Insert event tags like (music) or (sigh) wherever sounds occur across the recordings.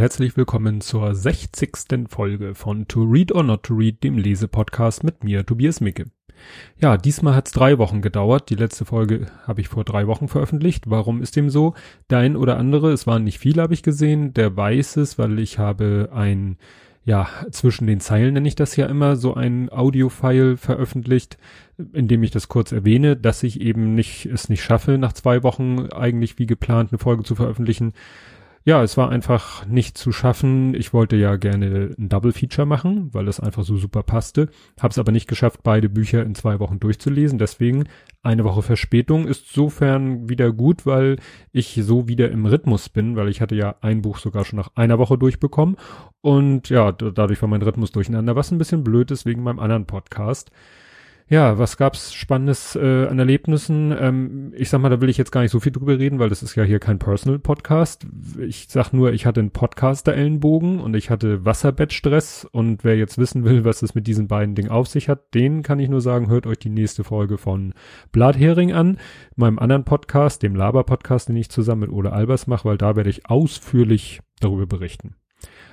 herzlich willkommen zur 60. Folge von To Read or Not to Read, dem Lesepodcast mit mir, Tobias Micke. Ja, diesmal hat's drei Wochen gedauert. Die letzte Folge habe ich vor drei Wochen veröffentlicht. Warum ist dem so? Der ein oder andere, es waren nicht viele, habe ich gesehen, der weiß es, weil ich habe ein, ja, zwischen den Zeilen nenne ich das ja immer, so ein Audio-File veröffentlicht, in dem ich das kurz erwähne, dass ich eben nicht, es nicht schaffe, nach zwei Wochen eigentlich wie geplant eine Folge zu veröffentlichen ja, es war einfach nicht zu schaffen. Ich wollte ja gerne ein Double Feature machen, weil das einfach so super passte. Habe es aber nicht geschafft, beide Bücher in zwei Wochen durchzulesen. Deswegen eine Woche Verspätung ist sofern wieder gut, weil ich so wieder im Rhythmus bin, weil ich hatte ja ein Buch sogar schon nach einer Woche durchbekommen. Und ja, dadurch war mein Rhythmus durcheinander, was ein bisschen blöd ist wegen meinem anderen Podcast. Ja, was gab's Spannendes äh, an Erlebnissen? Ähm, ich sag mal, da will ich jetzt gar nicht so viel drüber reden, weil das ist ja hier kein Personal-Podcast. Ich sag nur, ich hatte einen Podcaster-Ellenbogen und ich hatte Wasserbettstress und wer jetzt wissen will, was es mit diesen beiden Dingen auf sich hat, den kann ich nur sagen, hört euch die nächste Folge von Blathering an, meinem anderen Podcast, dem Laber-Podcast, den ich zusammen mit Ole Albers mache, weil da werde ich ausführlich darüber berichten.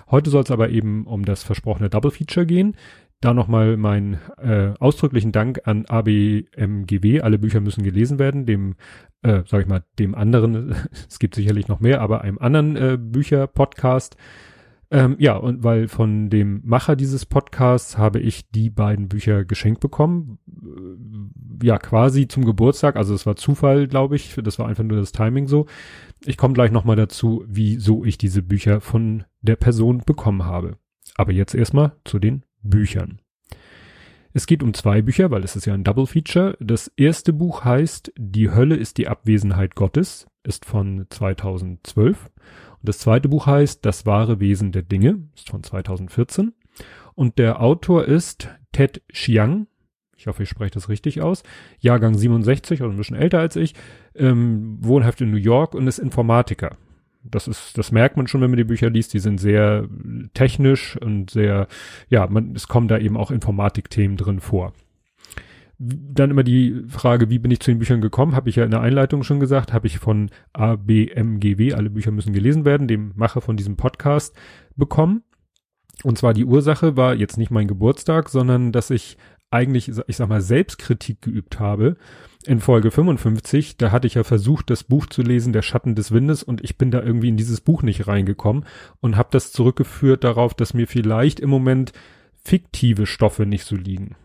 Heute soll es aber eben um das versprochene Double Feature gehen. Da nochmal mein äh, ausdrücklichen Dank an ABMGW. Alle Bücher müssen gelesen werden. Dem, äh, sag ich mal, dem anderen, (laughs) es gibt sicherlich noch mehr, aber einem anderen äh, Bücher-Podcast. Ähm, ja, und weil von dem Macher dieses Podcasts habe ich die beiden Bücher geschenkt bekommen. Ja, quasi zum Geburtstag. Also es war Zufall, glaube ich. Das war einfach nur das Timing so. Ich komme gleich nochmal dazu, wieso ich diese Bücher von der Person bekommen habe. Aber jetzt erstmal zu den Büchern. Es geht um zwei Bücher, weil es ist ja ein Double Feature. Das erste Buch heißt Die Hölle ist die Abwesenheit Gottes, ist von 2012. Und das zweite Buch heißt Das wahre Wesen der Dinge, ist von 2014. Und der Autor ist Ted Chiang. Ich hoffe, ich spreche das richtig aus. Jahrgang 67, also ein bisschen älter als ich. Ähm, wohnhaft in New York und ist Informatiker das ist, das merkt man schon, wenn man die Bücher liest. Die sind sehr technisch und sehr, ja, man, es kommen da eben auch Informatikthemen drin vor. Dann immer die Frage, wie bin ich zu den Büchern gekommen? Habe ich ja in der Einleitung schon gesagt, habe ich von ABMGW, alle Bücher müssen gelesen werden, dem Macher von diesem Podcast, bekommen. Und zwar die Ursache war jetzt nicht mein Geburtstag, sondern dass ich eigentlich, ich sag mal, Selbstkritik geübt habe in Folge 55, da hatte ich ja versucht, das Buch zu lesen, Der Schatten des Windes, und ich bin da irgendwie in dieses Buch nicht reingekommen und habe das zurückgeführt darauf, dass mir vielleicht im Moment fiktive Stoffe nicht so liegen.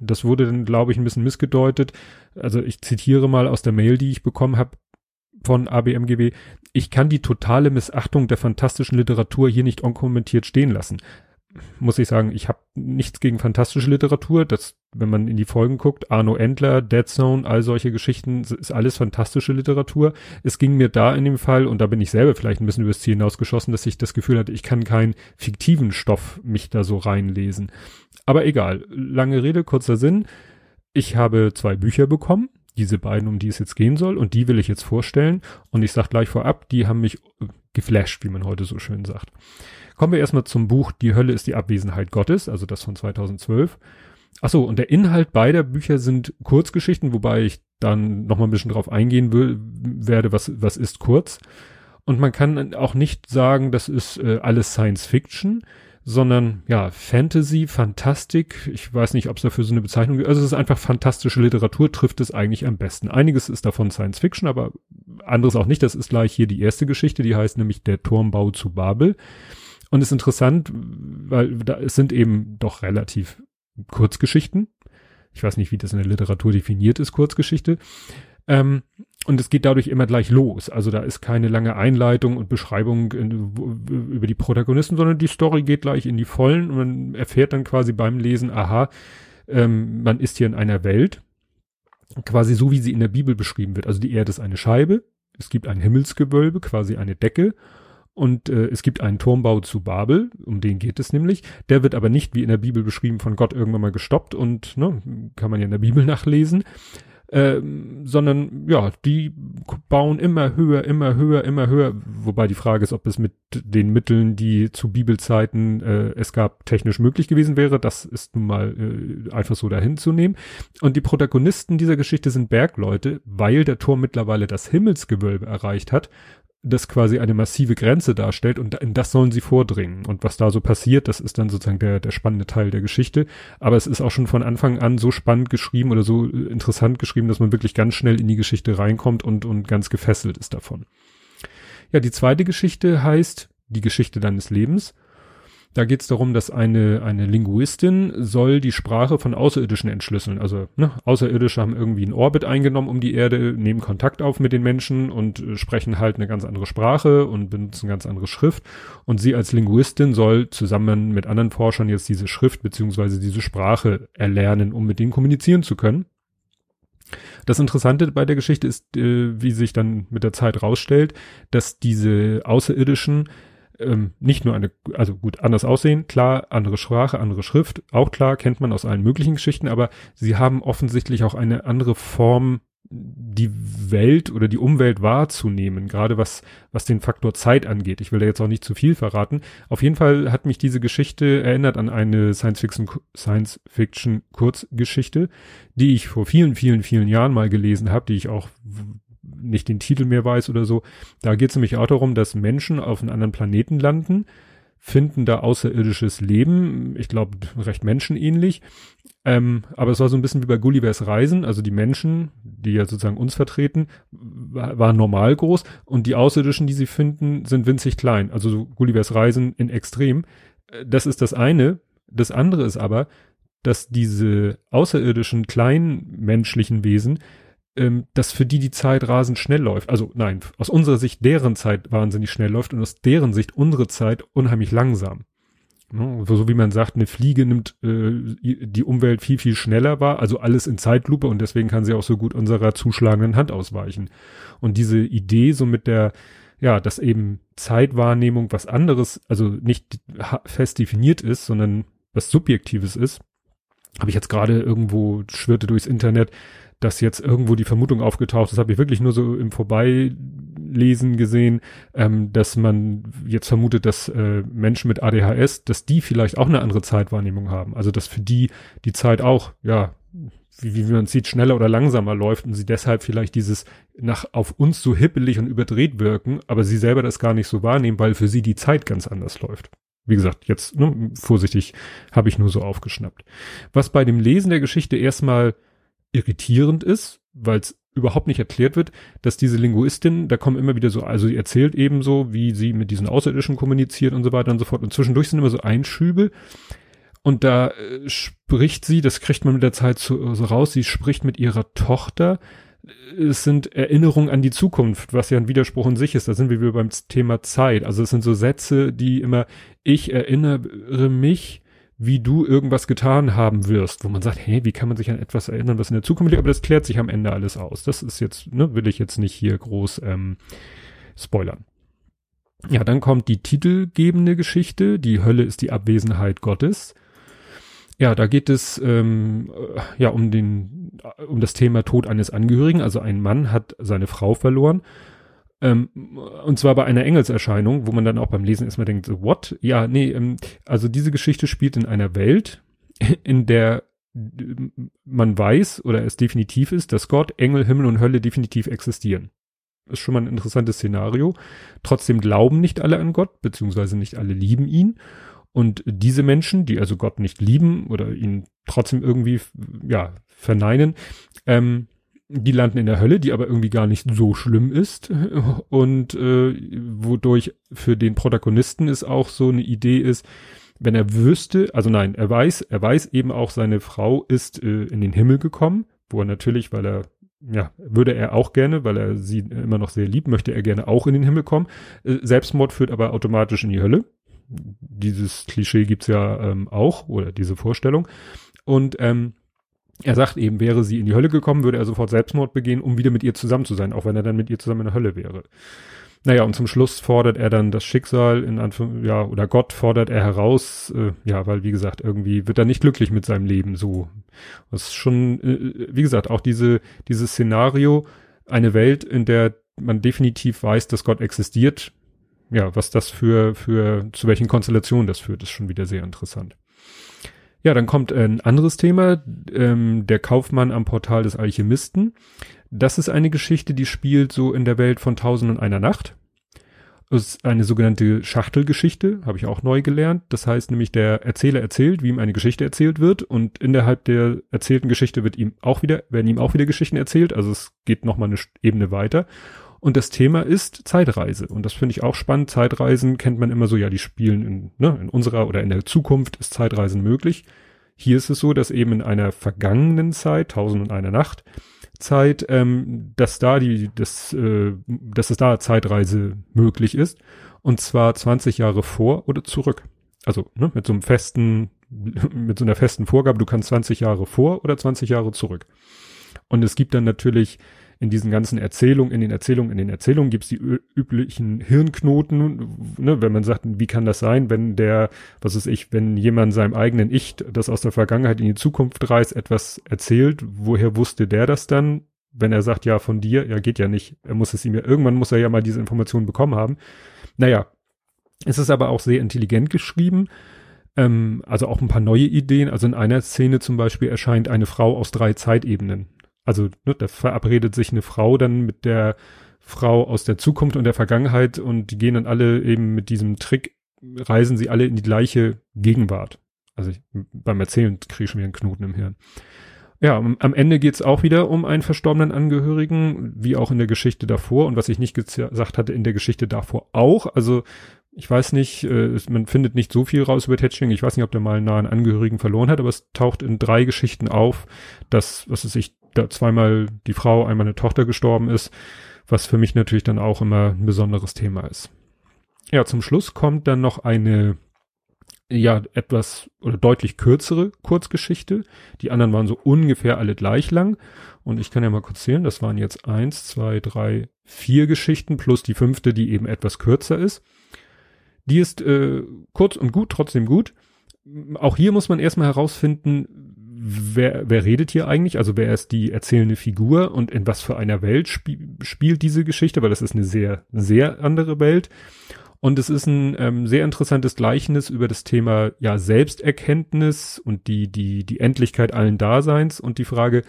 Das wurde dann, glaube ich, ein bisschen missgedeutet. Also ich zitiere mal aus der Mail, die ich bekommen habe von ABMGW. Ich kann die totale Missachtung der fantastischen Literatur hier nicht unkommentiert stehen lassen muss ich sagen, ich habe nichts gegen fantastische Literatur. Das, wenn man in die Folgen guckt, Arno Endler, Dead Zone, all solche Geschichten, ist alles fantastische Literatur. Es ging mir da in dem Fall, und da bin ich selber vielleicht ein bisschen übers Ziel hinausgeschossen, dass ich das Gefühl hatte, ich kann keinen fiktiven Stoff mich da so reinlesen. Aber egal, lange Rede, kurzer Sinn. Ich habe zwei Bücher bekommen, diese beiden, um die es jetzt gehen soll, und die will ich jetzt vorstellen. Und ich sag gleich vorab, die haben mich geflasht, wie man heute so schön sagt. Kommen wir erstmal zum Buch Die Hölle ist die Abwesenheit Gottes, also das von 2012. Achso, und der Inhalt beider Bücher sind Kurzgeschichten, wobei ich dann noch mal ein bisschen drauf eingehen will, werde, was, was ist kurz. Und man kann auch nicht sagen, das ist äh, alles Science Fiction, sondern ja, Fantasy, Fantastik. Ich weiß nicht, ob es dafür so eine Bezeichnung gibt. Also es ist einfach fantastische Literatur, trifft es eigentlich am besten. Einiges ist davon Science Fiction, aber anderes auch nicht. Das ist gleich hier die erste Geschichte, die heißt nämlich Der Turmbau zu Babel. Und ist interessant, weil da, es sind eben doch relativ Kurzgeschichten. Ich weiß nicht, wie das in der Literatur definiert ist, Kurzgeschichte. Ähm, und es geht dadurch immer gleich los. Also da ist keine lange Einleitung und Beschreibung in, über die Protagonisten, sondern die Story geht gleich in die Vollen und man erfährt dann quasi beim Lesen, aha, ähm, man ist hier in einer Welt, quasi so wie sie in der Bibel beschrieben wird. Also die Erde ist eine Scheibe, es gibt ein Himmelsgewölbe, quasi eine Decke und äh, es gibt einen Turmbau zu Babel, um den geht es nämlich. Der wird aber nicht wie in der Bibel beschrieben von Gott irgendwann mal gestoppt und ne, kann man ja in der Bibel nachlesen. Ähm, sondern ja, die bauen immer höher, immer höher, immer höher. Wobei die Frage ist, ob es mit den Mitteln, die zu Bibelzeiten äh, es gab, technisch möglich gewesen wäre. Das ist nun mal äh, einfach so dahin zu nehmen. Und die Protagonisten dieser Geschichte sind Bergleute, weil der Turm mittlerweile das Himmelsgewölbe erreicht hat das quasi eine massive Grenze darstellt und in das sollen sie vordringen. Und was da so passiert, das ist dann sozusagen der, der spannende Teil der Geschichte. Aber es ist auch schon von Anfang an so spannend geschrieben oder so äh, interessant geschrieben, dass man wirklich ganz schnell in die Geschichte reinkommt und, und ganz gefesselt ist davon. Ja, die zweite Geschichte heißt Die Geschichte deines Lebens. Da geht es darum, dass eine, eine Linguistin soll die Sprache von Außerirdischen entschlüsseln. Also ne, Außerirdische haben irgendwie einen Orbit eingenommen um die Erde, nehmen Kontakt auf mit den Menschen und äh, sprechen halt eine ganz andere Sprache und benutzen ganz andere Schrift. Und sie als Linguistin soll zusammen mit anderen Forschern jetzt diese Schrift beziehungsweise diese Sprache erlernen, um mit denen kommunizieren zu können. Das Interessante bei der Geschichte ist, äh, wie sich dann mit der Zeit rausstellt, dass diese Außerirdischen ähm, nicht nur eine, also gut, anders aussehen, klar, andere Sprache, andere Schrift, auch klar, kennt man aus allen möglichen Geschichten, aber sie haben offensichtlich auch eine andere Form, die Welt oder die Umwelt wahrzunehmen, gerade was, was den Faktor Zeit angeht. Ich will da jetzt auch nicht zu viel verraten. Auf jeden Fall hat mich diese Geschichte erinnert an eine Science-Fiction, Science-Fiction-Kurzgeschichte, die ich vor vielen, vielen, vielen Jahren mal gelesen habe, die ich auch nicht den Titel mehr weiß oder so. Da geht es nämlich auch darum, dass Menschen auf einem anderen Planeten landen, finden da außerirdisches Leben, ich glaube recht menschenähnlich. Ähm, aber es war so ein bisschen wie bei Gullivers Reisen, also die Menschen, die ja sozusagen uns vertreten, waren normal groß und die Außerirdischen, die sie finden, sind winzig klein. Also so Gullivers Reisen in Extrem. Äh, das ist das eine. Das andere ist aber, dass diese außerirdischen kleinen menschlichen Wesen ähm, dass für die die Zeit rasend schnell läuft. Also nein, aus unserer Sicht deren Zeit wahnsinnig schnell läuft und aus deren Sicht unsere Zeit unheimlich langsam. Ne? So wie man sagt, eine Fliege nimmt äh, die Umwelt viel, viel schneller wahr, also alles in Zeitlupe und deswegen kann sie auch so gut unserer zuschlagenden Hand ausweichen. Und diese Idee so mit der, ja, dass eben Zeitwahrnehmung was anderes, also nicht fest definiert ist, sondern was Subjektives ist, habe ich jetzt gerade irgendwo schwirrte durchs Internet, dass jetzt irgendwo die Vermutung aufgetaucht ist, habe ich wirklich nur so im Vorbeilesen gesehen, ähm, dass man jetzt vermutet, dass äh, Menschen mit ADHS, dass die vielleicht auch eine andere Zeitwahrnehmung haben. Also dass für die die Zeit auch, ja, wie, wie man sieht, schneller oder langsamer läuft und sie deshalb vielleicht dieses nach auf uns so hippelig und überdreht wirken, aber sie selber das gar nicht so wahrnehmen, weil für sie die Zeit ganz anders läuft. Wie gesagt, jetzt ne, vorsichtig habe ich nur so aufgeschnappt. Was bei dem Lesen der Geschichte erstmal irritierend ist, weil es überhaupt nicht erklärt wird, dass diese Linguistin, da kommen immer wieder so, also sie erzählt eben so, wie sie mit diesen Außerirdischen kommuniziert und so weiter und so fort. Und zwischendurch sind immer so Einschübe. Und da äh, spricht sie, das kriegt man mit der Zeit so, so raus, sie spricht mit ihrer Tochter. Es sind Erinnerungen an die Zukunft, was ja ein Widerspruch in sich ist. Da sind wir wieder beim Thema Zeit. Also es sind so Sätze, die immer, ich erinnere mich, wie du irgendwas getan haben wirst, wo man sagt, hey, wie kann man sich an etwas erinnern, was in der Zukunft liegt, aber das klärt sich am Ende alles aus. Das ist jetzt, ne, will ich jetzt nicht hier groß ähm, spoilern. Ja, dann kommt die titelgebende Geschichte, die Hölle ist die Abwesenheit Gottes. Ja, da geht es ähm, äh, ja um den um das Thema Tod eines Angehörigen. Also ein Mann hat seine Frau verloren ähm, und zwar bei einer Engelserscheinung, wo man dann auch beim Lesen erstmal denkt, so, what? Ja, nee, ähm, also diese Geschichte spielt in einer Welt, (laughs) in der man weiß oder es definitiv ist, dass Gott, Engel, Himmel und Hölle definitiv existieren. Ist schon mal ein interessantes Szenario. Trotzdem glauben nicht alle an Gott, beziehungsweise nicht alle lieben ihn. Und diese Menschen, die also Gott nicht lieben oder ihn trotzdem irgendwie, ja, verneinen, ähm, die landen in der Hölle, die aber irgendwie gar nicht so schlimm ist und äh, wodurch für den Protagonisten ist auch so eine Idee ist, wenn er wüsste, also nein, er weiß, er weiß eben auch, seine Frau ist äh, in den Himmel gekommen, wo er natürlich, weil er ja, würde er auch gerne, weil er sie immer noch sehr liebt, möchte er gerne auch in den Himmel kommen. Äh, Selbstmord führt aber automatisch in die Hölle. Dieses Klischee gibt's ja ähm, auch, oder diese Vorstellung. Und ähm, er sagt eben, wäre sie in die Hölle gekommen, würde er sofort Selbstmord begehen, um wieder mit ihr zusammen zu sein, auch wenn er dann mit ihr zusammen in der Hölle wäre. Naja, und zum Schluss fordert er dann das Schicksal in Anführung, ja, oder Gott fordert er heraus, äh, ja, weil wie gesagt, irgendwie wird er nicht glücklich mit seinem Leben so. Das ist schon, äh, wie gesagt, auch diese, dieses Szenario, eine Welt, in der man definitiv weiß, dass Gott existiert, ja, was das für, für, zu welchen Konstellationen das führt, ist schon wieder sehr interessant. Ja, dann kommt ein anderes Thema, ähm, der Kaufmann am Portal des Alchemisten. Das ist eine Geschichte, die spielt so in der Welt von Tausend und einer Nacht. ist eine sogenannte Schachtelgeschichte, habe ich auch neu gelernt. Das heißt nämlich, der Erzähler erzählt, wie ihm eine Geschichte erzählt wird und innerhalb der erzählten Geschichte wird ihm auch wieder, werden ihm auch wieder Geschichten erzählt. Also es geht nochmal eine Ebene weiter. Und das Thema ist Zeitreise. Und das finde ich auch spannend. Zeitreisen kennt man immer so, ja, die spielen in, ne, in unserer oder in der Zukunft ist Zeitreisen möglich. Hier ist es so, dass eben in einer vergangenen Zeit, tausend und einer Nacht, Zeit, ähm, dass da die, das, äh, dass es da Zeitreise möglich ist. Und zwar 20 Jahre vor oder zurück. Also ne, mit so einem festen, (laughs) mit so einer festen Vorgabe, du kannst 20 Jahre vor oder 20 Jahre zurück. Und es gibt dann natürlich in diesen ganzen Erzählungen, in den Erzählungen, in den Erzählungen gibt's die üblichen Hirnknoten, ne, wenn man sagt, wie kann das sein, wenn der, was ist ich, wenn jemand seinem eigenen Ich, das aus der Vergangenheit in die Zukunft reist, etwas erzählt, woher wusste der das dann? Wenn er sagt, ja, von dir, ja, geht ja nicht. Er muss es ihm ja, irgendwann muss er ja mal diese Informationen bekommen haben. Naja, es ist aber auch sehr intelligent geschrieben. Ähm, also auch ein paar neue Ideen. Also in einer Szene zum Beispiel erscheint eine Frau aus drei Zeitebenen. Also ne, da verabredet sich eine Frau dann mit der Frau aus der Zukunft und der Vergangenheit und die gehen dann alle eben mit diesem Trick, reisen sie alle in die gleiche Gegenwart. Also ich, beim Erzählen kriege ich schon wieder einen Knoten im Hirn. Ja, am Ende geht's auch wieder um einen verstorbenen Angehörigen, wie auch in der Geschichte davor und was ich nicht gesagt hatte, in der Geschichte davor auch. Also ich weiß nicht, äh, man findet nicht so viel raus über Tetching. Ich weiß nicht, ob der mal einen nahen Angehörigen verloren hat, aber es taucht in drei Geschichten auf, dass, was ist ich, da zweimal die Frau, einmal eine Tochter gestorben ist, was für mich natürlich dann auch immer ein besonderes Thema ist. Ja, zum Schluss kommt dann noch eine ja etwas oder deutlich kürzere Kurzgeschichte. Die anderen waren so ungefähr alle gleich lang. Und ich kann ja mal kurz zählen, das waren jetzt eins, zwei, drei, vier Geschichten plus die fünfte, die eben etwas kürzer ist. Die ist äh, kurz und gut, trotzdem gut. Auch hier muss man erstmal herausfinden, wer, wer redet hier eigentlich? Also wer ist die erzählende Figur und in was für einer Welt spie spielt diese Geschichte? Weil das ist eine sehr, sehr andere Welt. Und es ist ein ähm, sehr interessantes Gleichnis über das Thema ja Selbsterkenntnis und die, die, die Endlichkeit allen Daseins und die Frage,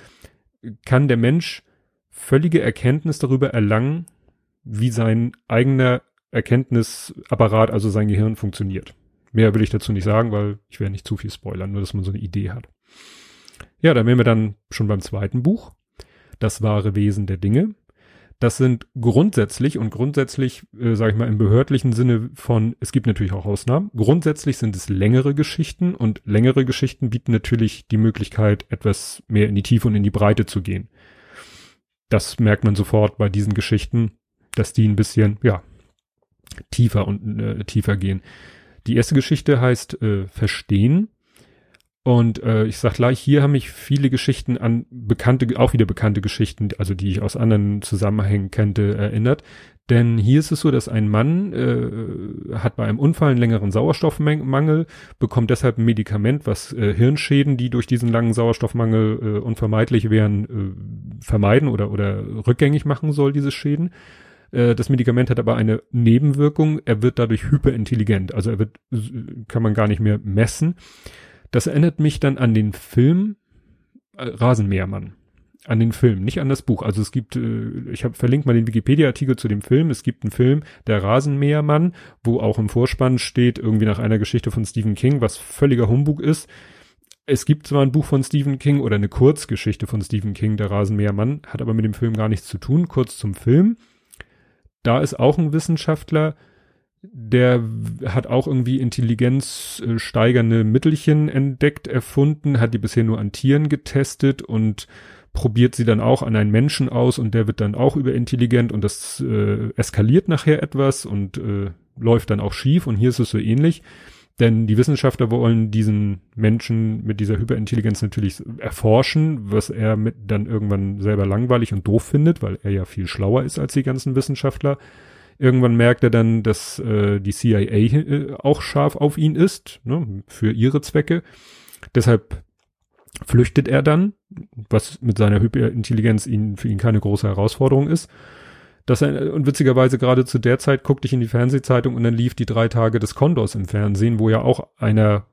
kann der Mensch völlige Erkenntnis darüber erlangen, wie sein eigener Erkenntnisapparat, also sein Gehirn funktioniert? Mehr will ich dazu nicht sagen, weil ich werde nicht zu viel spoilern, nur dass man so eine Idee hat. Ja, da wären wir dann schon beim zweiten Buch. Das wahre Wesen der Dinge. Das sind grundsätzlich und grundsätzlich, äh, sage ich mal, im behördlichen Sinne von, es gibt natürlich auch Ausnahmen. Grundsätzlich sind es längere Geschichten und längere Geschichten bieten natürlich die Möglichkeit, etwas mehr in die Tiefe und in die Breite zu gehen. Das merkt man sofort bei diesen Geschichten, dass die ein bisschen, ja, tiefer und äh, tiefer gehen. Die erste Geschichte heißt äh, Verstehen und äh, ich sag gleich, hier haben mich viele Geschichten an bekannte, auch wieder bekannte Geschichten, also die ich aus anderen Zusammenhängen kannte, erinnert. Denn hier ist es so, dass ein Mann äh, hat bei einem Unfall einen längeren Sauerstoffmangel, bekommt deshalb ein Medikament, was äh, Hirnschäden, die durch diesen langen Sauerstoffmangel äh, unvermeidlich wären, äh, vermeiden oder, oder rückgängig machen soll, diese Schäden. Äh, das Medikament hat aber eine Nebenwirkung, er wird dadurch hyperintelligent, also er wird, kann man gar nicht mehr messen. Das erinnert mich dann an den Film äh, Rasenmähermann. An den Film, nicht an das Buch. Also es gibt, äh, ich habe verlinkt mal den Wikipedia-Artikel zu dem Film. Es gibt einen Film, der Rasenmähermann, wo auch im Vorspann steht, irgendwie nach einer Geschichte von Stephen King, was völliger Humbug ist. Es gibt zwar ein Buch von Stephen King oder eine Kurzgeschichte von Stephen King, der Rasenmähermann, hat aber mit dem Film gar nichts zu tun. Kurz zum Film. Da ist auch ein Wissenschaftler, der hat auch irgendwie intelligenzsteigernde Mittelchen entdeckt, erfunden, hat die bisher nur an Tieren getestet und probiert sie dann auch an einen Menschen aus und der wird dann auch überintelligent und das äh, eskaliert nachher etwas und äh, läuft dann auch schief und hier ist es so ähnlich. Denn die Wissenschaftler wollen diesen Menschen mit dieser Hyperintelligenz natürlich erforschen, was er mit dann irgendwann selber langweilig und doof findet, weil er ja viel schlauer ist als die ganzen Wissenschaftler. Irgendwann merkt er dann, dass äh, die CIA äh, auch scharf auf ihn ist, ne, für ihre Zwecke. Deshalb flüchtet er dann, was mit seiner Hyperintelligenz ihn, für ihn keine große Herausforderung ist. Das, und witzigerweise gerade zu der Zeit guckte ich in die Fernsehzeitung und dann lief die drei Tage des Kondors im Fernsehen, wo ja auch einer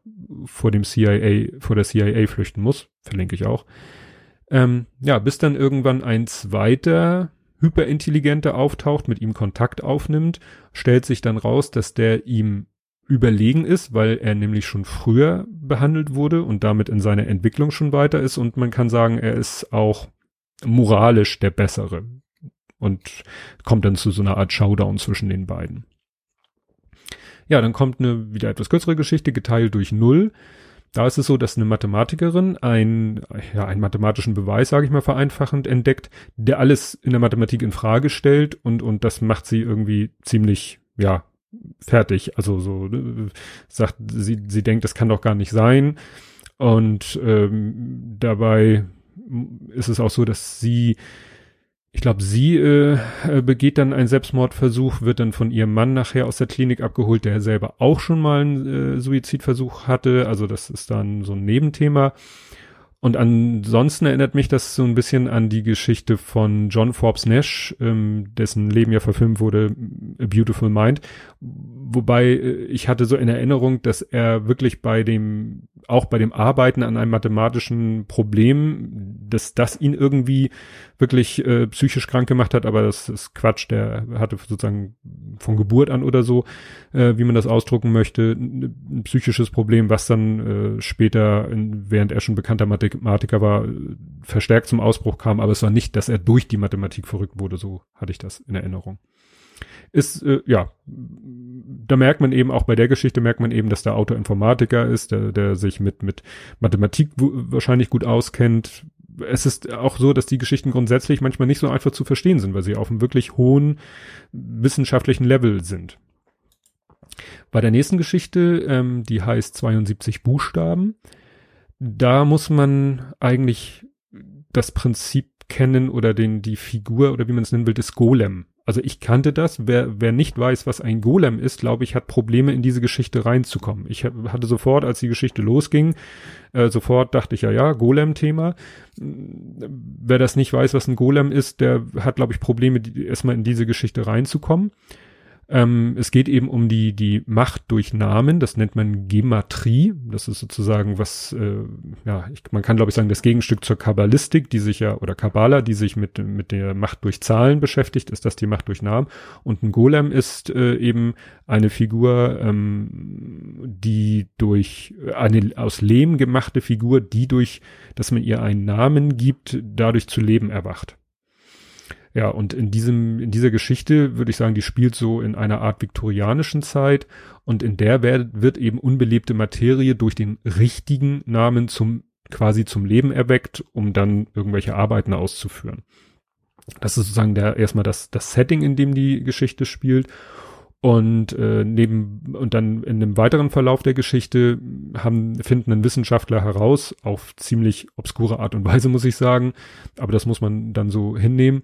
vor dem CIA, vor der CIA flüchten muss. Verlinke ich auch. Ähm, ja, bis dann irgendwann ein zweiter Hyperintelligente auftaucht, mit ihm Kontakt aufnimmt, stellt sich dann raus, dass der ihm überlegen ist, weil er nämlich schon früher behandelt wurde und damit in seiner Entwicklung schon weiter ist und man kann sagen, er ist auch moralisch der Bessere und kommt dann zu so einer Art Showdown zwischen den beiden. Ja, dann kommt eine wieder etwas kürzere Geschichte, geteilt durch Null. Da ist es so, dass eine Mathematikerin ein, ja, einen mathematischen Beweis, sage ich mal vereinfachend, entdeckt, der alles in der Mathematik in Frage stellt und, und das macht sie irgendwie ziemlich, ja, fertig. Also so äh, sagt sie, sie denkt, das kann doch gar nicht sein. Und ähm, dabei ist es auch so, dass sie ich glaube, sie äh, äh, begeht dann einen Selbstmordversuch, wird dann von ihrem Mann nachher aus der Klinik abgeholt, der selber auch schon mal einen äh, Suizidversuch hatte. Also das ist dann so ein Nebenthema. Und ansonsten erinnert mich das so ein bisschen an die Geschichte von John Forbes Nash, ähm, dessen Leben ja verfilmt wurde, A Beautiful Mind. Wobei äh, ich hatte so in Erinnerung, dass er wirklich bei dem, auch bei dem Arbeiten an einem mathematischen Problem, dass das ihn irgendwie wirklich äh, psychisch krank gemacht hat, aber das ist Quatsch, der hatte sozusagen von Geburt an oder so, äh, wie man das ausdrucken möchte, ein psychisches Problem, was dann äh, später, in, während er schon bekannter Mathematiker war, verstärkt zum Ausbruch kam, aber es war nicht, dass er durch die Mathematik verrückt wurde, so hatte ich das in Erinnerung. Ist, äh, ja, da merkt man eben auch bei der Geschichte merkt man eben, dass der Autor Informatiker ist, der, der sich mit, mit Mathematik wahrscheinlich gut auskennt, es ist auch so, dass die Geschichten grundsätzlich manchmal nicht so einfach zu verstehen sind, weil sie auf einem wirklich hohen wissenschaftlichen Level sind. Bei der nächsten Geschichte, ähm, die heißt 72 Buchstaben, da muss man eigentlich das Prinzip kennen oder den, die Figur oder wie man es nennen will, des Golem. Also ich kannte das. Wer, wer nicht weiß, was ein Golem ist, glaube ich, hat Probleme in diese Geschichte reinzukommen. Ich hatte sofort, als die Geschichte losging, äh, sofort dachte ich ja, ja, Golem-Thema. Wer das nicht weiß, was ein Golem ist, der hat, glaube ich, Probleme, die, erstmal in diese Geschichte reinzukommen. Ähm, es geht eben um die, die Macht durch Namen, das nennt man Gematrie. Das ist sozusagen was, äh, ja, ich, man kann glaube ich sagen, das Gegenstück zur Kabbalistik, die sich ja, oder Kabbala, die sich mit, mit der Macht durch Zahlen beschäftigt, ist das die Macht durch Namen. Und ein Golem ist äh, eben eine Figur, ähm, die durch, eine aus Lehm gemachte Figur, die durch, dass man ihr einen Namen gibt, dadurch zu Leben erwacht. Ja, und in diesem, in dieser Geschichte würde ich sagen, die spielt so in einer Art viktorianischen Zeit und in der wird, wird eben unbelebte Materie durch den richtigen Namen zum, quasi zum Leben erweckt, um dann irgendwelche Arbeiten auszuführen. Das ist sozusagen der, erstmal das, das Setting, in dem die Geschichte spielt. Und äh, neben und dann in dem weiteren Verlauf der Geschichte haben finden ein Wissenschaftler heraus auf ziemlich obskure Art und Weise muss ich sagen, aber das muss man dann so hinnehmen,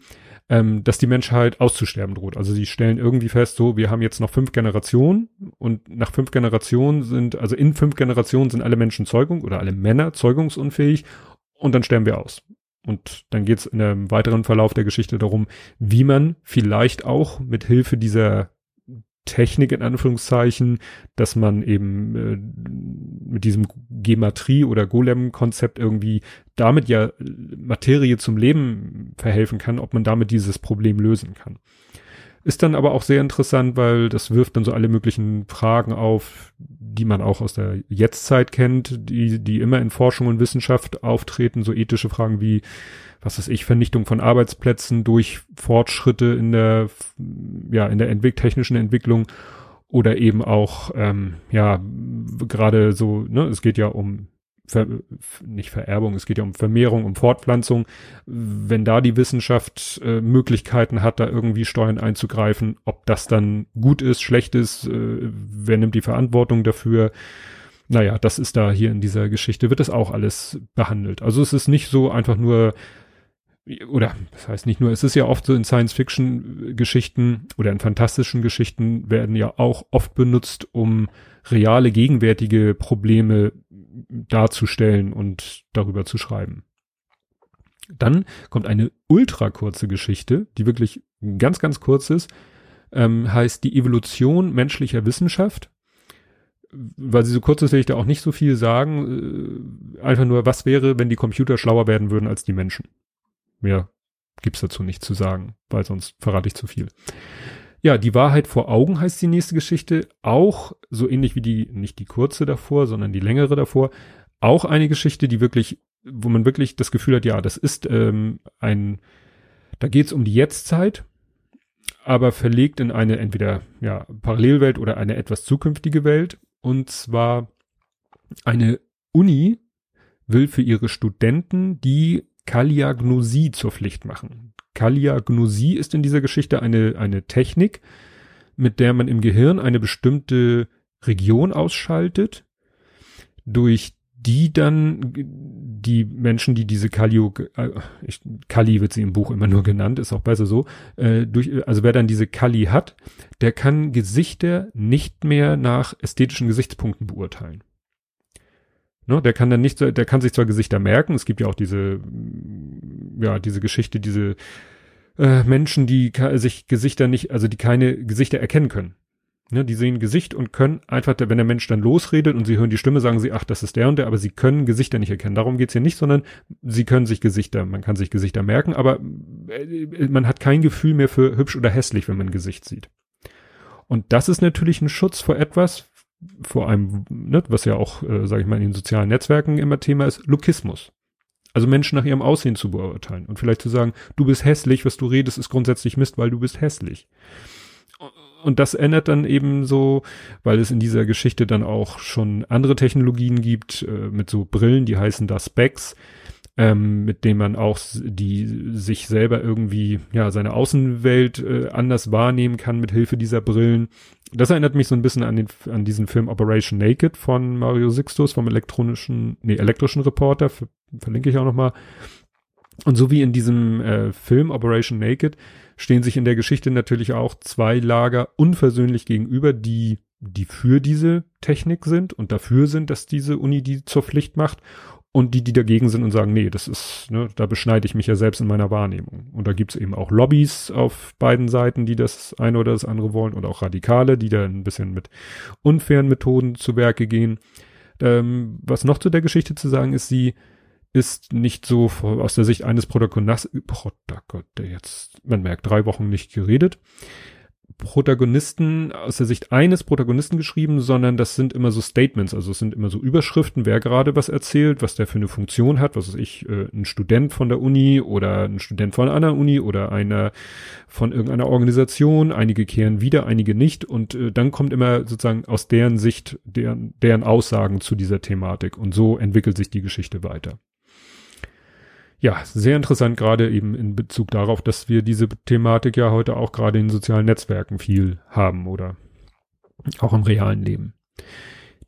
ähm, dass die Menschheit auszusterben droht. Also sie stellen irgendwie fest, so, wir haben jetzt noch fünf Generationen und nach fünf Generationen sind, also in fünf Generationen sind alle Menschen Zeugung oder alle Männer zeugungsunfähig und dann sterben wir aus. Und dann geht es in einem weiteren Verlauf der Geschichte darum, wie man vielleicht auch mit Hilfe dieser Technik in Anführungszeichen, dass man eben äh, mit diesem Gematrie oder Golem-Konzept irgendwie damit ja Materie zum Leben verhelfen kann, ob man damit dieses Problem lösen kann. Ist dann aber auch sehr interessant, weil das wirft dann so alle möglichen Fragen auf, die man auch aus der Jetztzeit kennt, die, die immer in Forschung und Wissenschaft auftreten, so ethische Fragen wie, was weiß ich, Vernichtung von Arbeitsplätzen durch Fortschritte in der, ja, in der Entwick technischen Entwicklung oder eben auch, ähm, ja, gerade so, ne, es geht ja um Ver, nicht Vererbung, es geht ja um Vermehrung, um Fortpflanzung. Wenn da die Wissenschaft äh, Möglichkeiten hat, da irgendwie Steuern einzugreifen, ob das dann gut ist, schlecht ist, äh, wer nimmt die Verantwortung dafür? Naja, das ist da hier in dieser Geschichte, wird das auch alles behandelt. Also es ist nicht so einfach nur oder das heißt nicht nur, es ist ja oft so in Science-Fiction-Geschichten oder in fantastischen Geschichten werden ja auch oft benutzt, um reale, gegenwärtige Probleme darzustellen und darüber zu schreiben. Dann kommt eine ultra kurze Geschichte, die wirklich ganz, ganz kurz ist, ähm, heißt die Evolution menschlicher Wissenschaft. Weil sie so kurz ist, will ich da auch nicht so viel sagen. Äh, einfach nur, was wäre, wenn die Computer schlauer werden würden als die Menschen? Mehr gibt's dazu nicht zu sagen, weil sonst verrate ich zu viel. Ja, die Wahrheit vor Augen heißt die nächste Geschichte. Auch so ähnlich wie die, nicht die kurze davor, sondern die längere davor. Auch eine Geschichte, die wirklich, wo man wirklich das Gefühl hat, ja, das ist ähm, ein, da geht's um die Jetztzeit, aber verlegt in eine entweder ja Parallelwelt oder eine etwas zukünftige Welt. Und zwar eine Uni will für ihre Studenten die Kaliagnosie zur Pflicht machen. Kaliagnosie ist in dieser Geschichte eine, eine Technik, mit der man im Gehirn eine bestimmte Region ausschaltet, durch die dann die Menschen, die diese Kali, äh, ich, Kali wird sie im Buch immer nur genannt, ist auch besser so, äh, durch, also wer dann diese Kali hat, der kann Gesichter nicht mehr nach ästhetischen Gesichtspunkten beurteilen. Ne, der kann dann nicht, der kann sich zwar Gesichter merken, es gibt ja auch diese, ja, diese Geschichte, diese äh, Menschen, die sich Gesichter nicht, also die keine Gesichter erkennen können. Ne, die sehen Gesicht und können einfach, wenn der Mensch dann losredet und sie hören die Stimme, sagen sie, ach, das ist der und der, aber sie können Gesichter nicht erkennen. Darum geht's hier nicht, sondern sie können sich Gesichter, man kann sich Gesichter merken, aber äh, man hat kein Gefühl mehr für hübsch oder hässlich, wenn man ein Gesicht sieht. Und das ist natürlich ein Schutz vor etwas, vor einem, ne, was ja auch, äh, sage ich mal, in den sozialen Netzwerken immer Thema ist, Lokismus. Also Menschen nach ihrem Aussehen zu beurteilen und vielleicht zu sagen, du bist hässlich, was du redest, ist grundsätzlich Mist, weil du bist hässlich und das ändert dann eben so, weil es in dieser Geschichte dann auch schon andere Technologien gibt, äh, mit so Brillen, die heißen da Specs, ähm, mit denen man auch die sich selber irgendwie, ja, seine Außenwelt äh, anders wahrnehmen kann mit Hilfe dieser Brillen. Das erinnert mich so ein bisschen an den, an diesen Film Operation Naked von Mario Sixtus vom elektronischen, nee, elektrischen Reporter, verlinke ich auch nochmal. Und so wie in diesem äh, Film Operation Naked stehen sich in der Geschichte natürlich auch zwei Lager unversöhnlich gegenüber, die, die für diese Technik sind und dafür sind, dass diese Uni die zur Pflicht macht und die, die dagegen sind und sagen, nee, das ist, ne, da beschneide ich mich ja selbst in meiner Wahrnehmung. Und da gibt's eben auch Lobbys auf beiden Seiten, die das eine oder das andere wollen und auch Radikale, die da ein bisschen mit unfairen Methoden zu Werke gehen. Ähm, was noch zu der Geschichte zu sagen ist, sie ist nicht so aus der Sicht eines Protagonisten, der jetzt, man merkt, drei Wochen nicht geredet, Protagonisten aus der Sicht eines Protagonisten geschrieben, sondern das sind immer so Statements, also es sind immer so Überschriften, wer gerade was erzählt, was der für eine Funktion hat, was weiß ich, äh, ein Student von der Uni oder ein Student von einer Uni oder einer von irgendeiner Organisation, einige kehren wieder, einige nicht. Und äh, dann kommt immer sozusagen aus deren Sicht deren, deren Aussagen zu dieser Thematik. Und so entwickelt sich die Geschichte weiter ja, sehr interessant, gerade eben in Bezug darauf, dass wir diese Thematik ja heute auch gerade in sozialen Netzwerken viel haben oder auch im realen Leben.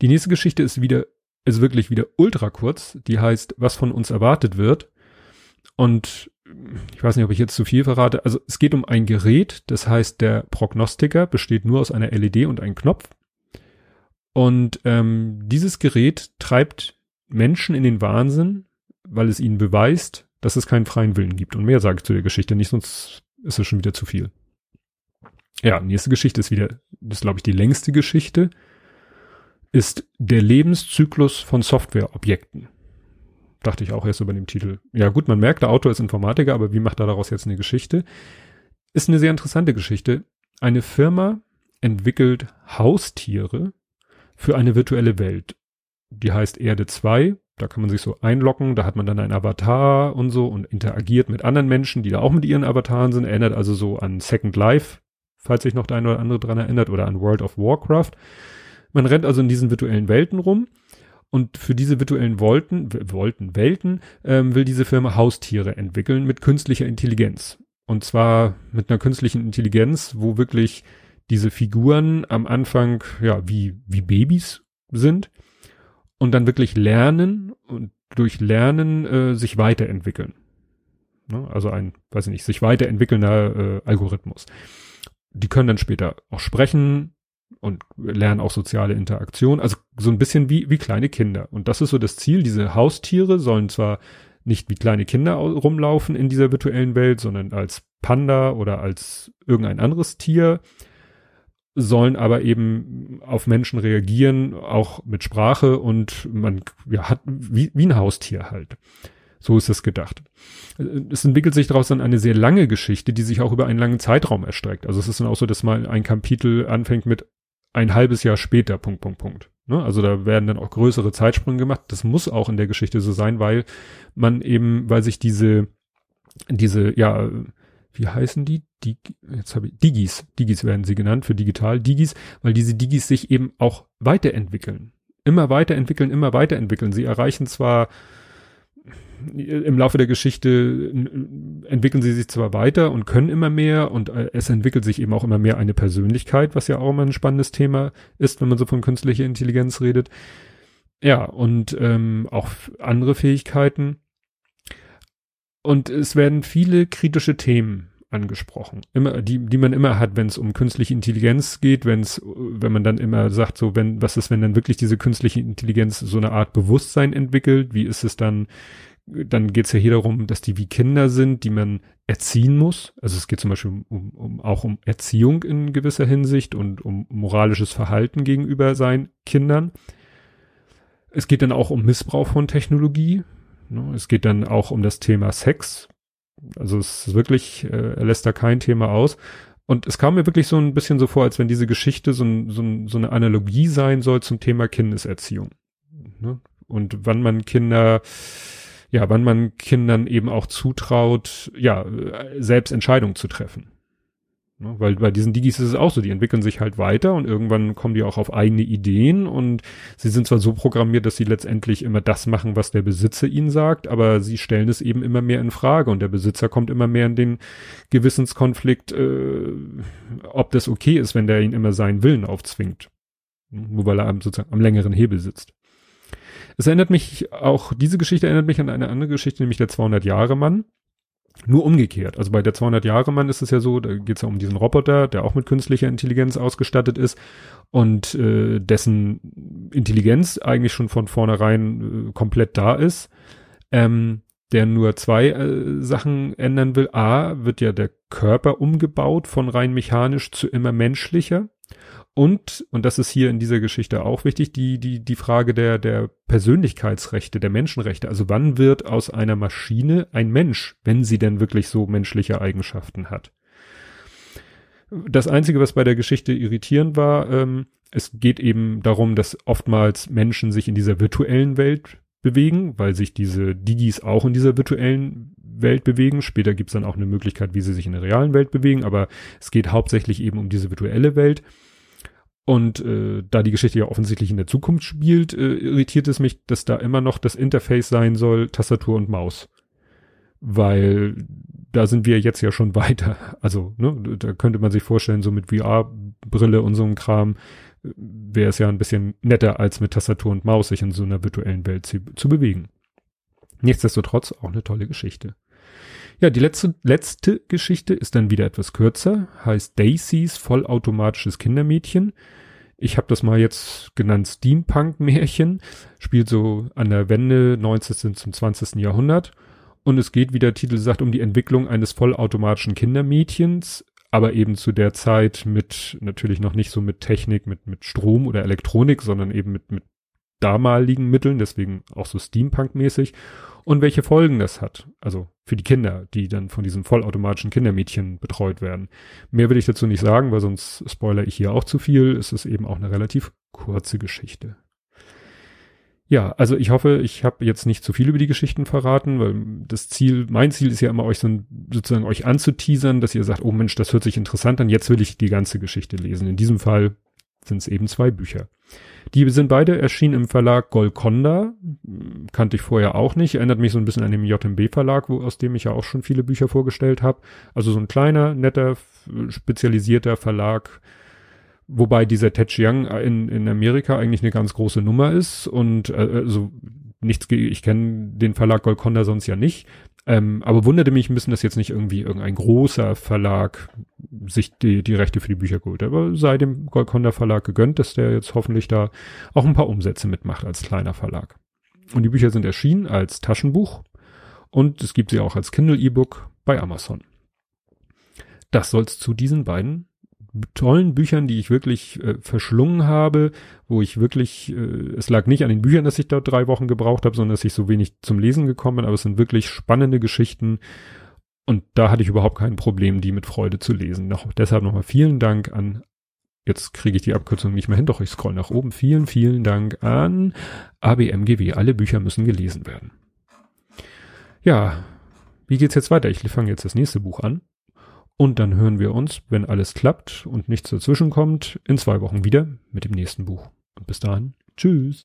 Die nächste Geschichte ist wieder, ist wirklich wieder ultra kurz. Die heißt, was von uns erwartet wird. Und ich weiß nicht, ob ich jetzt zu viel verrate. Also es geht um ein Gerät, das heißt, der Prognostiker besteht nur aus einer LED und einem Knopf. Und ähm, dieses Gerät treibt Menschen in den Wahnsinn, weil es ihnen beweist, dass es keinen freien Willen gibt. Und mehr sage ich zu der Geschichte nicht, sonst ist es schon wieder zu viel. Ja, nächste Geschichte ist wieder, das ist glaube ich die längste Geschichte, ist der Lebenszyklus von Softwareobjekten. Dachte ich auch erst über dem Titel. Ja gut, man merkt, der Autor ist Informatiker, aber wie macht er daraus jetzt eine Geschichte? Ist eine sehr interessante Geschichte. Eine Firma entwickelt Haustiere für eine virtuelle Welt. Die heißt Erde 2 da kann man sich so einloggen, da hat man dann ein Avatar und so und interagiert mit anderen Menschen, die da auch mit ihren Avataren sind. Erinnert also so an Second Life, falls sich noch der eine oder andere dran erinnert, oder an World of Warcraft. Man rennt also in diesen virtuellen Welten rum. Und für diese virtuellen Wolten, Wolten, Welten ähm, will diese Firma Haustiere entwickeln mit künstlicher Intelligenz. Und zwar mit einer künstlichen Intelligenz, wo wirklich diese Figuren am Anfang ja wie wie Babys sind und dann wirklich lernen und durch Lernen äh, sich weiterentwickeln. Ne? Also ein, weiß ich nicht, sich weiterentwickelnder äh, Algorithmus. Die können dann später auch sprechen und lernen auch soziale Interaktion. Also so ein bisschen wie, wie kleine Kinder. Und das ist so das Ziel. Diese Haustiere sollen zwar nicht wie kleine Kinder rumlaufen in dieser virtuellen Welt, sondern als Panda oder als irgendein anderes Tier sollen aber eben auf Menschen reagieren, auch mit Sprache und man ja, hat wie, wie ein Haustier halt. So ist es gedacht. Es entwickelt sich daraus dann eine sehr lange Geschichte, die sich auch über einen langen Zeitraum erstreckt. Also es ist dann auch so, dass mal ein Kapitel anfängt mit ein halbes Jahr später, Punkt, Punkt, Punkt. Ne? Also da werden dann auch größere Zeitsprünge gemacht. Das muss auch in der Geschichte so sein, weil man eben, weil sich diese, diese, ja, wie heißen die? die jetzt habe ich Digis, Digis werden sie genannt für digital, Digis, weil diese Digis sich eben auch weiterentwickeln. Immer weiterentwickeln, immer weiterentwickeln. Sie erreichen zwar im Laufe der Geschichte entwickeln sie sich zwar weiter und können immer mehr und äh, es entwickelt sich eben auch immer mehr eine Persönlichkeit, was ja auch immer ein spannendes Thema ist, wenn man so von künstlicher Intelligenz redet. Ja, und ähm, auch andere Fähigkeiten. Und es werden viele kritische Themen angesprochen. Immer, die, die man immer hat, wenn es um künstliche Intelligenz geht, wenn es, wenn man dann immer sagt, so, wenn, was ist, wenn dann wirklich diese künstliche Intelligenz so eine Art Bewusstsein entwickelt? Wie ist es dann? Dann geht es ja hier darum, dass die wie Kinder sind, die man erziehen muss. Also es geht zum Beispiel um, um auch um Erziehung in gewisser Hinsicht und um moralisches Verhalten gegenüber seinen Kindern. Es geht dann auch um Missbrauch von Technologie. Ne? Es geht dann auch um das Thema Sex, also es ist wirklich, äh, er lässt da kein Thema aus. Und es kam mir wirklich so ein bisschen so vor, als wenn diese Geschichte so, ein, so, ein, so eine Analogie sein soll zum Thema Kindeserziehung. Ne? Und wann man Kinder, ja, wann man Kindern eben auch zutraut, ja, selbst Entscheidungen zu treffen. Ne? Weil bei diesen Digis ist es auch so, die entwickeln sich halt weiter und irgendwann kommen die auch auf eigene Ideen und sie sind zwar so programmiert, dass sie letztendlich immer das machen, was der Besitzer ihnen sagt, aber sie stellen es eben immer mehr in Frage und der Besitzer kommt immer mehr in den Gewissenskonflikt, äh, ob das okay ist, wenn der ihn immer seinen Willen aufzwingt. Nur weil er sozusagen am längeren Hebel sitzt. Es erinnert mich auch, diese Geschichte erinnert mich an eine andere Geschichte, nämlich der 200 Jahre Mann. Nur umgekehrt. Also bei der 200 Jahre Mann ist es ja so, da geht es ja um diesen Roboter, der auch mit künstlicher Intelligenz ausgestattet ist und äh, dessen Intelligenz eigentlich schon von vornherein äh, komplett da ist. Ähm, der nur zwei äh, Sachen ändern will. A, wird ja der Körper umgebaut von rein mechanisch zu immer menschlicher. Und, und das ist hier in dieser Geschichte auch wichtig, die, die, die Frage der, der Persönlichkeitsrechte, der Menschenrechte. Also wann wird aus einer Maschine ein Mensch, wenn sie denn wirklich so menschliche Eigenschaften hat? Das Einzige, was bei der Geschichte irritierend war, ähm, es geht eben darum, dass oftmals Menschen sich in dieser virtuellen Welt bewegen, weil sich diese Digis auch in dieser virtuellen Welt bewegen. Später gibt's dann auch eine Möglichkeit, wie sie sich in der realen Welt bewegen, aber es geht hauptsächlich eben um diese virtuelle Welt. Und äh, da die Geschichte ja offensichtlich in der Zukunft spielt, äh, irritiert es mich, dass da immer noch das Interface sein soll, Tastatur und Maus. Weil da sind wir jetzt ja schon (laughs) weiter. Also, ne, da könnte man sich vorstellen, so mit VR-Brille und so einem Kram äh, wäre es ja ein bisschen netter, als mit Tastatur und Maus sich in so einer virtuellen Welt zu, zu bewegen. Nichtsdestotrotz auch eine tolle Geschichte. Ja, die letzte, letzte Geschichte ist dann wieder etwas kürzer, heißt Daisys vollautomatisches Kindermädchen. Ich habe das mal jetzt genannt Steampunk-Märchen, spielt so an der Wende 19. zum 20. Jahrhundert. Und es geht, wie der Titel sagt, um die Entwicklung eines vollautomatischen Kindermädchens, aber eben zu der Zeit mit, natürlich noch nicht so mit Technik, mit, mit Strom oder Elektronik, sondern eben mit, mit damaligen Mitteln, deswegen auch so Steampunk-mäßig und welche Folgen das hat. Also für die Kinder, die dann von diesem vollautomatischen Kindermädchen betreut werden. Mehr will ich dazu nicht sagen, weil sonst spoiler ich hier auch zu viel. Es ist eben auch eine relativ kurze Geschichte. Ja, also ich hoffe, ich habe jetzt nicht zu viel über die Geschichten verraten, weil das Ziel, mein Ziel ist ja immer, euch so sozusagen euch anzuteasern, dass ihr sagt, oh Mensch, das hört sich interessant an, jetzt will ich die ganze Geschichte lesen. In diesem Fall sind es eben zwei Bücher. Die sind beide erschienen im Verlag Golconda. Kannte ich vorher auch nicht. Erinnert mich so ein bisschen an den JMB Verlag, wo, aus dem ich ja auch schon viele Bücher vorgestellt habe. Also so ein kleiner, netter, spezialisierter Verlag. Wobei dieser Ted Chiang in, in Amerika eigentlich eine ganz große Nummer ist und äh, also nichts, ich kenne den Verlag Golconda sonst ja nicht, ähm, aber wunderte mich ein bisschen, dass jetzt nicht irgendwie irgendein großer Verlag sich die, die Rechte für die Bücher geholt hat. Aber sei dem Golconda Verlag gegönnt, dass der jetzt hoffentlich da auch ein paar Umsätze mitmacht als kleiner Verlag. Und die Bücher sind erschienen als Taschenbuch und es gibt sie auch als Kindle E-Book bei Amazon. Das soll's zu diesen beiden tollen Büchern, die ich wirklich äh, verschlungen habe, wo ich wirklich, äh, es lag nicht an den Büchern, dass ich dort drei Wochen gebraucht habe, sondern dass ich so wenig zum Lesen gekommen bin, aber es sind wirklich spannende Geschichten und da hatte ich überhaupt kein Problem, die mit Freude zu lesen. Noch, deshalb nochmal vielen Dank an, jetzt kriege ich die Abkürzung nicht mehr hin, doch ich scroll nach oben. Vielen, vielen Dank an ABMGW. Alle Bücher müssen gelesen werden. Ja, wie geht's jetzt weiter? Ich fange jetzt das nächste Buch an. Und dann hören wir uns, wenn alles klappt und nichts dazwischen kommt, in zwei Wochen wieder mit dem nächsten Buch. Und bis dahin, tschüss.